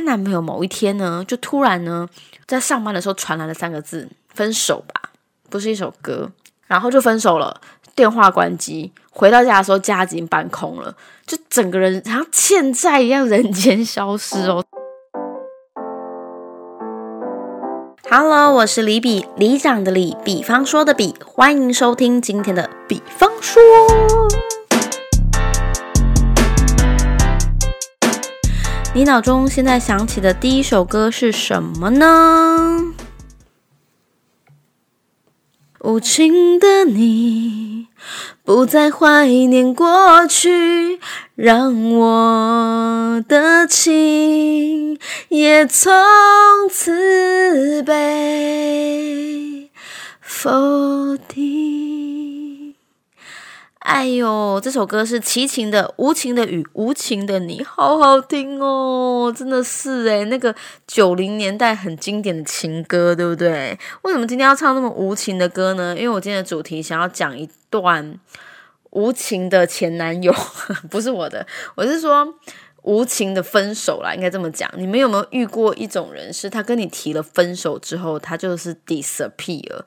她男朋友某一天呢，就突然呢，在上班的时候传来了三个字“分手吧”，不是一首歌，然后就分手了。电话关机，回到家的时候，家已经搬空了，就整个人像欠债一样，人间消失哦。Hello，我是李比，李长的李，比方说的比，欢迎收听今天的比方说。你脑中现在想起的第一首歌是什么呢？无情的你，不再怀念过去，让我的情也从此被否定。哎呦，这首歌是齐秦的《无情的雨，无情的你》，好好听哦，真的是诶那个九零年代很经典的情歌，对不对？为什么今天要唱那么无情的歌呢？因为我今天的主题想要讲一段无情的前男友，不是我的，我是说无情的分手啦，应该这么讲。你们有没有遇过一种人，是他跟你提了分手之后，他就是 disappear，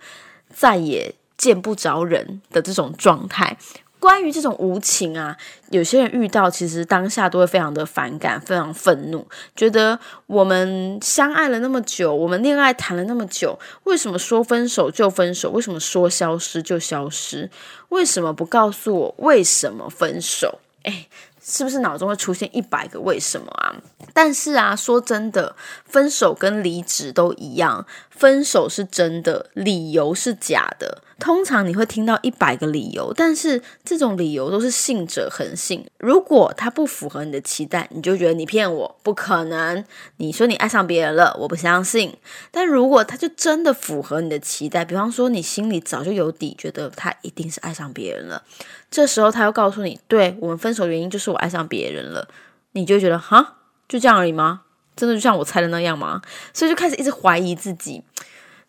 再也见不着人的这种状态？关于这种无情啊，有些人遇到，其实当下都会非常的反感，非常愤怒，觉得我们相爱了那么久，我们恋爱谈了那么久，为什么说分手就分手？为什么说消失就消失？为什么不告诉我为什么分手？哎。是不是脑中会出现一百个为什么啊？但是啊，说真的，分手跟离职都一样，分手是真的，理由是假的。通常你会听到一百个理由，但是这种理由都是信者恒信。如果他不符合你的期待，你就觉得你骗我，不可能。你说你爱上别人了，我不相信。但如果他就真的符合你的期待，比方说你心里早就有底，觉得他一定是爱上别人了。这时候他又告诉你，对我们分手原因就是我爱上别人了，你就觉得哈，就这样而已吗？真的就像我猜的那样吗？所以就开始一直怀疑自己，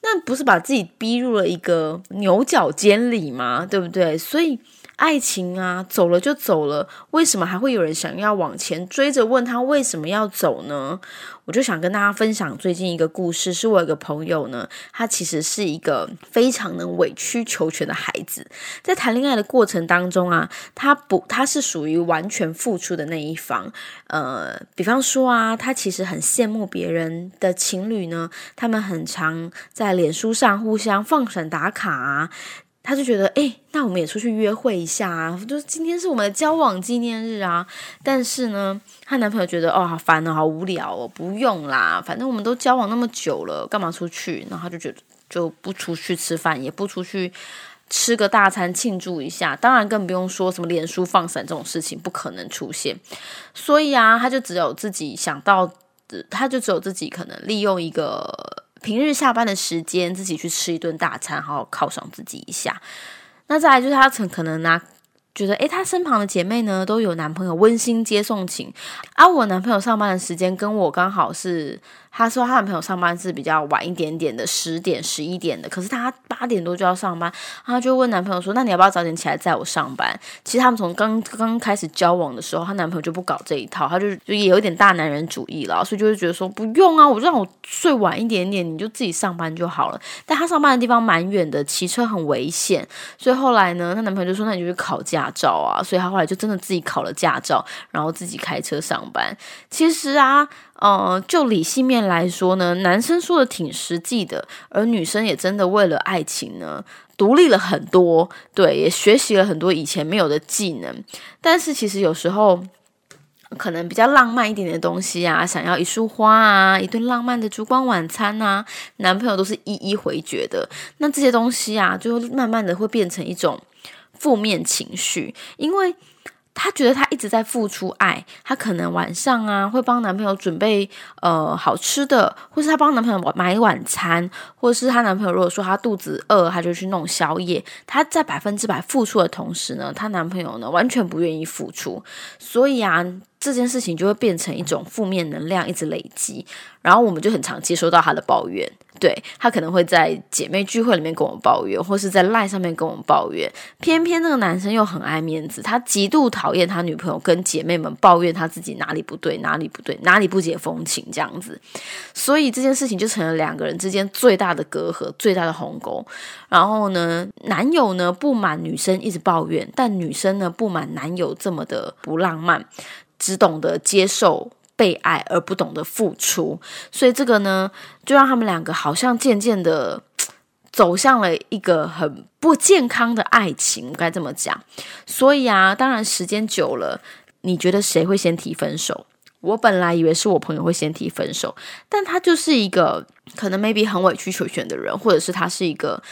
那不是把自己逼入了一个牛角尖里吗？对不对？所以。爱情啊，走了就走了，为什么还会有人想要往前追着问他为什么要走呢？我就想跟大家分享最近一个故事，是我有个朋友呢，他其实是一个非常能委曲求全的孩子，在谈恋爱的过程当中啊，他不他是属于完全付出的那一方，呃，比方说啊，他其实很羡慕别人的情侣呢，他们很常在脸书上互相放闪打卡啊。他就觉得，哎，那我们也出去约会一下啊！就是今天是我们的交往纪念日啊。但是呢，她男朋友觉得，哦，好烦哦，好无聊哦，不用啦，反正我们都交往那么久了，干嘛出去？然后他就觉得，就不出去吃饭，也不出去吃个大餐庆祝一下。当然，更不用说什么脸书放闪这种事情，不可能出现。所以啊，他就只有自己想到，他就只有自己可能利用一个。平日下班的时间，自己去吃一顿大餐，好好犒赏自己一下。那再来就是他曾可能拿觉得，诶，她身旁的姐妹呢都有男朋友温馨接送情，而我男朋友上班的时间跟我刚好是。她说她男朋友上班是比较晚一点点的，十点、十一点的，可是她八点多就要上班，她就问男朋友说：“那你要不要早点起来载我上班？”其实他们从刚刚开始交往的时候，她男朋友就不搞这一套，他就就也有点大男人主义了，所以就会觉得说不用啊，我让我睡晚一点点，你就自己上班就好了。但她上班的地方蛮远的，骑车很危险，所以后来呢，她男朋友就说：“那你就去考驾驾照啊。”所以他后来就真的自己考了驾照，然后自己开车上班。其实啊。呃，就理性面来说呢，男生说的挺实际的，而女生也真的为了爱情呢，独立了很多，对，也学习了很多以前没有的技能。但是其实有时候，可能比较浪漫一点的东西啊，想要一束花啊，一顿浪漫的烛光晚餐啊，男朋友都是一一回绝的。那这些东西啊，就慢慢的会变成一种负面情绪，因为。她觉得她一直在付出爱，她可能晚上啊会帮男朋友准备呃好吃的，或是她帮男朋友买晚餐，或者是她男朋友如果说他肚子饿，她就去弄宵夜。她在百分之百付出的同时呢，她男朋友呢完全不愿意付出，所以啊这件事情就会变成一种负面能量，一直累积。然后我们就很常接收到她的抱怨，对他可能会在姐妹聚会里面跟我抱怨，或是在赖上面跟我抱怨。偏偏那个男生又很爱面子，他极度讨厌他女朋友跟姐妹们抱怨他自己哪里不对，哪里不对，哪里不解风情这样子。所以这件事情就成了两个人之间最大的隔阂，最大的鸿沟。然后呢，男友呢不满女生一直抱怨，但女生呢不满男友这么的不浪漫，只懂得接受。被爱而不懂得付出，所以这个呢，就让他们两个好像渐渐的走向了一个很不健康的爱情，该这么讲。所以啊，当然时间久了，你觉得谁会先提分手？我本来以为是我朋友会先提分手，但他就是一个可能 maybe 很委曲求全的人，或者是他是一个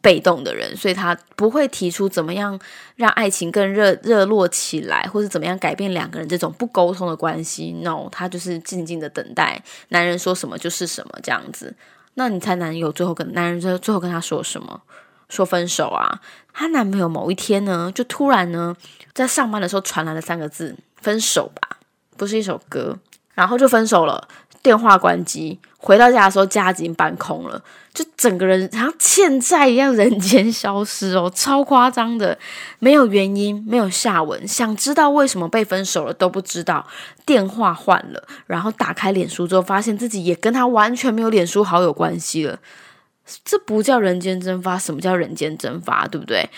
被动的人，所以他不会提出怎么样让爱情更热热络起来，或是怎么样改变两个人这种不沟通的关系。No，他就是静静的等待男人说什么就是什么这样子。那你猜男友最后跟男人最最后跟他说什么？说分手啊？她男朋友某一天呢，就突然呢，在上班的时候传来了三个字：分手吧。不是一首歌，然后就分手了，电话关机。回到家的时候，家已经搬空了，就整个人像欠债一样，人间消失哦，超夸张的，没有原因，没有下文，想知道为什么被分手了都不知道。电话换了，然后打开脸书之后，发现自己也跟他完全没有脸书好友关系了。这不叫人间蒸发，什么叫人间蒸发？对不对？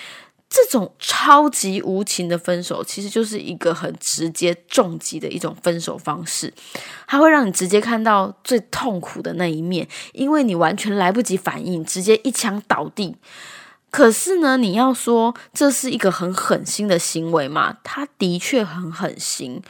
这种超级无情的分手，其实就是一个很直接、重击的一种分手方式。它会让你直接看到最痛苦的那一面，因为你完全来不及反应，直接一枪倒地。可是呢，你要说这是一个很狠心的行为嘛？他的确很狠心，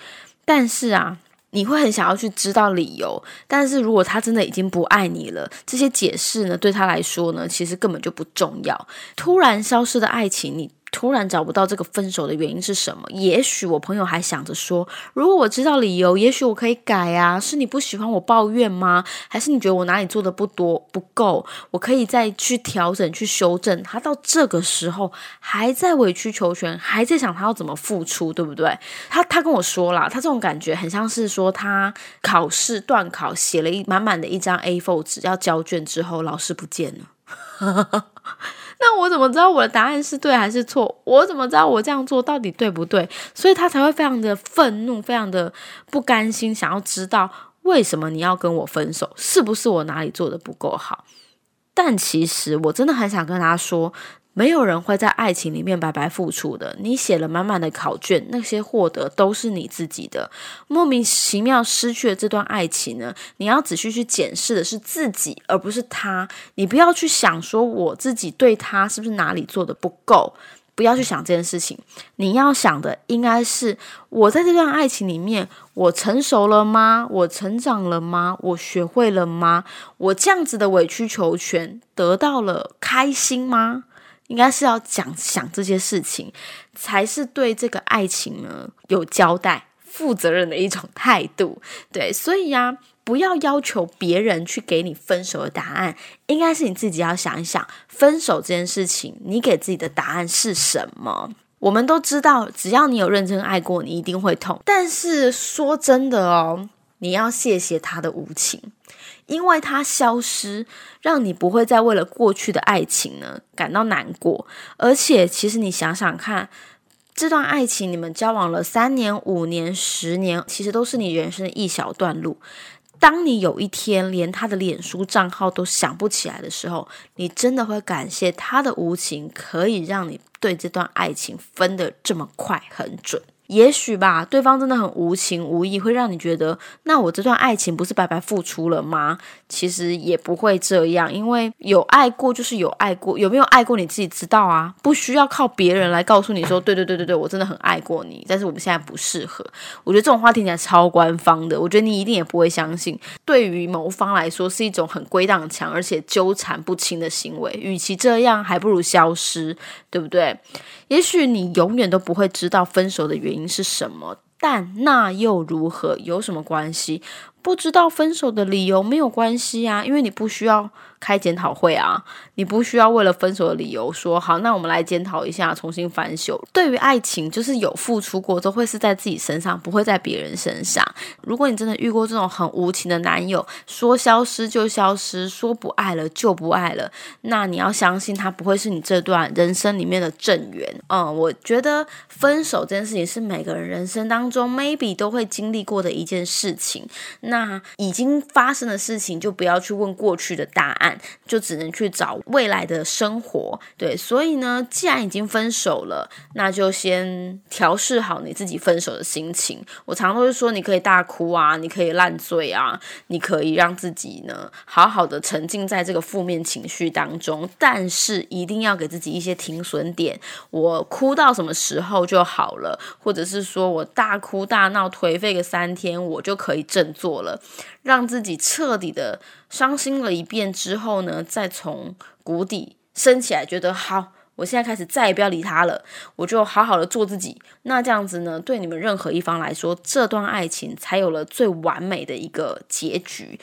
但是啊。你会很想要去知道理由，但是如果他真的已经不爱你了，这些解释呢，对他来说呢，其实根本就不重要。突然消失的爱情，你。突然找不到这个分手的原因是什么？也许我朋友还想着说，如果我知道理由，也许我可以改啊。是你不喜欢我抱怨吗？还是你觉得我哪里做的不多不够？我可以再去调整、去修正。他到这个时候还在委曲求全，还在想他要怎么付出，对不对？他他跟我说了，他这种感觉很像是说他考试断考，写了一满满的一张 A4 纸要交卷之后，老师不见了。那我怎么知道我的答案是对还是错？我怎么知道我这样做到底对不对？所以他才会非常的愤怒，非常的不甘心，想要知道为什么你要跟我分手，是不是我哪里做的不够好？但其实我真的很想跟他说。没有人会在爱情里面白白付出的。你写了满满的考卷，那些获得都是你自己的。莫名其妙失去了这段爱情呢？你要仔细去检视的是自己，而不是他。你不要去想说我自己对他是不是哪里做的不够，不要去想这件事情。你要想的应该是我在这段爱情里面，我成熟了吗？我成长了吗？我学会了吗？我这样子的委曲求全得到了开心吗？应该是要讲想这些事情，才是对这个爱情呢有交代、负责任的一种态度。对，所以呀，不要要求别人去给你分手的答案，应该是你自己要想一想，分手这件事情，你给自己的答案是什么？我们都知道，只要你有认真爱过，你一定会痛。但是说真的哦，你要谢谢他的无情。因为它消失，让你不会再为了过去的爱情呢感到难过。而且，其实你想想看，这段爱情你们交往了三年、五年、十年，其实都是你人生的一小段路。当你有一天连他的脸书账号都想不起来的时候，你真的会感谢他的无情，可以让你对这段爱情分得这么快、很准。也许吧，对方真的很无情无义，会让你觉得，那我这段爱情不是白白付出了吗？其实也不会这样，因为有爱过就是有爱过，有没有爱过你自己知道啊，不需要靠别人来告诉你说，对对对对对，我真的很爱过你，但是我们现在不适合。我觉得这种话听起来超官方的，我觉得你一定也不会相信。对于某方来说，是一种很归档强而且纠缠不清的行为，与其这样，还不如消失，对不对？也许你永远都不会知道分手的原因是什么，但那又如何？有什么关系？不知道分手的理由没有关系啊，因为你不需要开检讨会啊，你不需要为了分手的理由说好，那我们来检讨一下，重新翻修。对于爱情，就是有付出过都会是在自己身上，不会在别人身上。如果你真的遇过这种很无情的男友，说消失就消失，说不爱了就不爱了，那你要相信他不会是你这段人生里面的正缘。嗯，我觉得分手这件事情是每个人人生当中 maybe 都会经历过的一件事情。那已经发生的事情，就不要去问过去的答案，就只能去找未来的生活。对，所以呢，既然已经分手了，那就先调试好你自己分手的心情。我常都是说，你可以大哭啊，你可以烂醉啊，你可以让自己呢好好的沉浸在这个负面情绪当中，但是一定要给自己一些停损点。我哭到什么时候就好了，或者是说我大哭大闹颓废个三天，我就可以振作了，让自己彻底的伤心了一遍之后呢，再从谷底升起来，觉得好。我现在开始再也不要理他了，我就好好的做自己。那这样子呢，对你们任何一方来说，这段爱情才有了最完美的一个结局。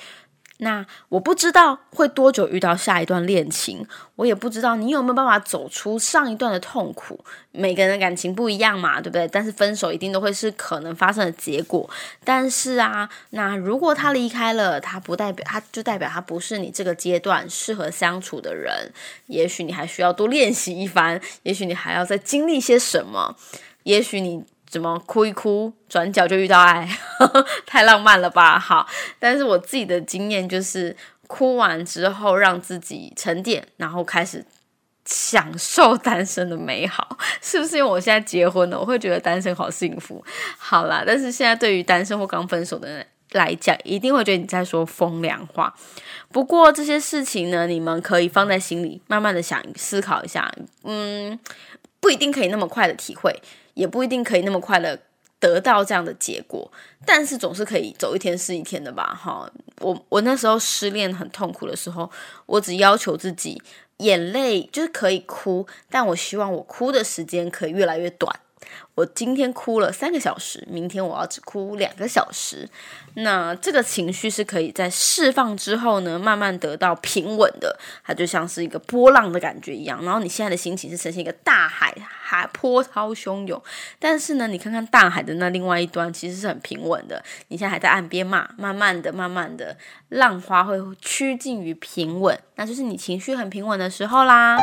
那我不知道会多久遇到下一段恋情，我也不知道你有没有办法走出上一段的痛苦。每个人的感情不一样嘛，对不对？但是分手一定都会是可能发生的结果。但是啊，那如果他离开了，他不代表他就代表他不是你这个阶段适合相处的人。也许你还需要多练习一番，也许你还要再经历些什么，也许你。怎么哭一哭，转角就遇到爱，太浪漫了吧？好，但是我自己的经验就是，哭完之后让自己沉淀，然后开始享受单身的美好，是不是？因为我现在结婚了，我会觉得单身好幸福。好啦，但是现在对于单身或刚分手的人来讲，一定会觉得你在说风凉话。不过这些事情呢，你们可以放在心里，慢慢的想思考一下。嗯，不一定可以那么快的体会。也不一定可以那么快的得到这样的结果，但是总是可以走一天是一天的吧，哈。我我那时候失恋很痛苦的时候，我只要求自己眼泪就是可以哭，但我希望我哭的时间可以越来越短。我今天哭了三个小时，明天我要只哭两个小时。那这个情绪是可以在释放之后呢，慢慢得到平稳的。它就像是一个波浪的感觉一样。然后你现在的心情是呈现一个大海，海波涛汹涌。但是呢，你看看大海的那另外一端，其实是很平稳的。你现在还在岸边嘛，慢慢的、慢慢的，浪花会趋近于平稳，那就是你情绪很平稳的时候啦。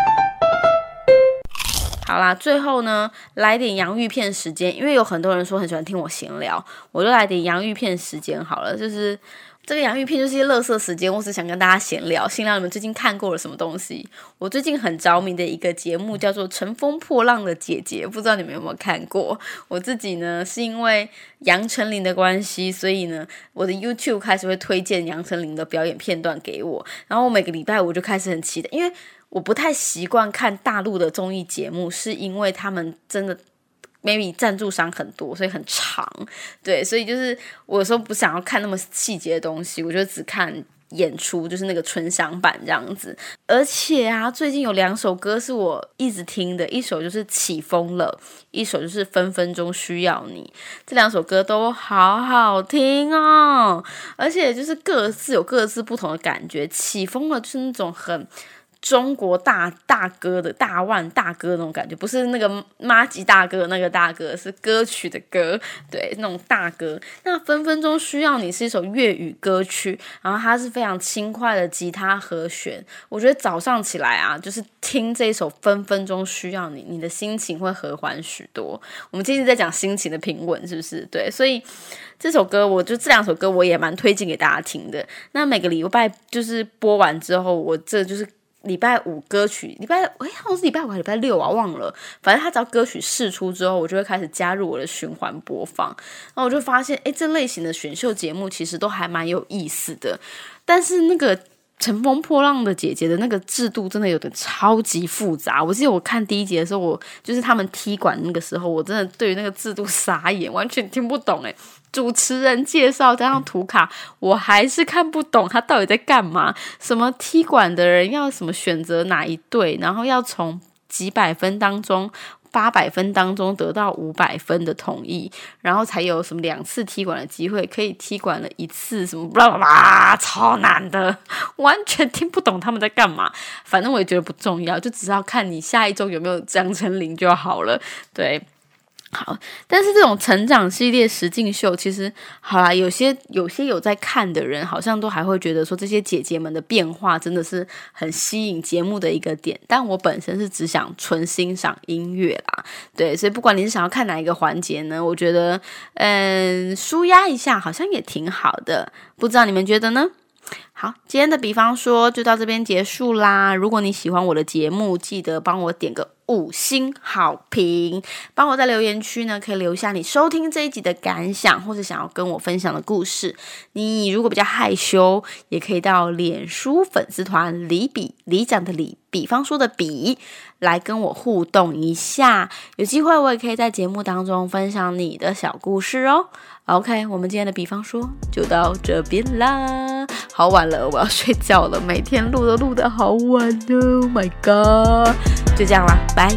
好啦，最后呢，来点洋芋片时间，因为有很多人说很喜欢听我闲聊，我就来点洋芋片时间好了。就是这个洋芋片就是些乐色时间，我只想跟大家闲聊，闲聊你们最近看过了什么东西。我最近很着迷的一个节目叫做《乘风破浪的姐姐》，不知道你们有没有看过？我自己呢是因为杨丞琳的关系，所以呢我的 YouTube 开始会推荐杨丞琳的表演片段给我，然后我每个礼拜我就开始很期待，因为。我不太习惯看大陆的综艺节目，是因为他们真的 maybe 赞助商很多，所以很长。对，所以就是我有时候不想要看那么细节的东西，我就只看演出，就是那个纯享版这样子。而且啊，最近有两首歌是我一直听的，一首就是起风了，一首就是分分钟需要你。这两首歌都好好听哦，而且就是各自有各自不同的感觉。起风了就是那种很。中国大大哥的大腕大哥那种感觉，不是那个妈吉大哥那个大哥，是歌曲的歌，对，那种大哥。那分分钟需要你是一首粤语歌曲，然后它是非常轻快的吉他和弦。我觉得早上起来啊，就是听这一首分分钟需要你，你的心情会和缓许多。我们今天在讲心情的平稳，是不是？对，所以这首歌，我就这两首歌，我也蛮推荐给大家听的。那每个礼拜就是播完之后，我这就是。礼拜五歌曲，礼拜哎，好像是礼拜五还是礼拜六啊？忘了。反正他只要歌曲试出之后，我就会开始加入我的循环播放。然后我就发现，哎，这类型的选秀节目其实都还蛮有意思的。但是那个乘风破浪的姐姐的那个制度真的有点超级复杂。我记得我看第一集的时候，我就是他们踢馆那个时候，我真的对于那个制度傻眼，完全听不懂哎。主持人介绍加上图卡，我还是看不懂他到底在干嘛。什么踢馆的人要什么选择哪一队，然后要从几百分当中。八百分当中得到五百分的同意，然后才有什么两次踢馆的机会，可以踢馆了一次，什么巴拉巴拉，超难的，完全听不懂他们在干嘛。反正我也觉得不重要，就只要看你下一周有没有张成林就好了。对。好，但是这种成长系列实境秀，其实好啦，有些有些有在看的人，好像都还会觉得说这些姐姐们的变化真的是很吸引节目的一个点。但我本身是只想纯欣赏音乐啦，对，所以不管你是想要看哪一个环节呢，我觉得嗯，舒压一下好像也挺好的，不知道你们觉得呢？好，今天的比方说就到这边结束啦。如果你喜欢我的节目，记得帮我点个五星好评，帮我在留言区呢可以留下你收听这一集的感想，或者想要跟我分享的故事。你如果比较害羞，也可以到脸书粉丝团里比里讲的里，比方说的比，来跟我互动一下。有机会我也可以在节目当中分享你的小故事哦。OK，我们今天的比方说就到这边啦。好晚了，我要睡觉了。每天录都录的好晚哦，My God，就这样啦，拜。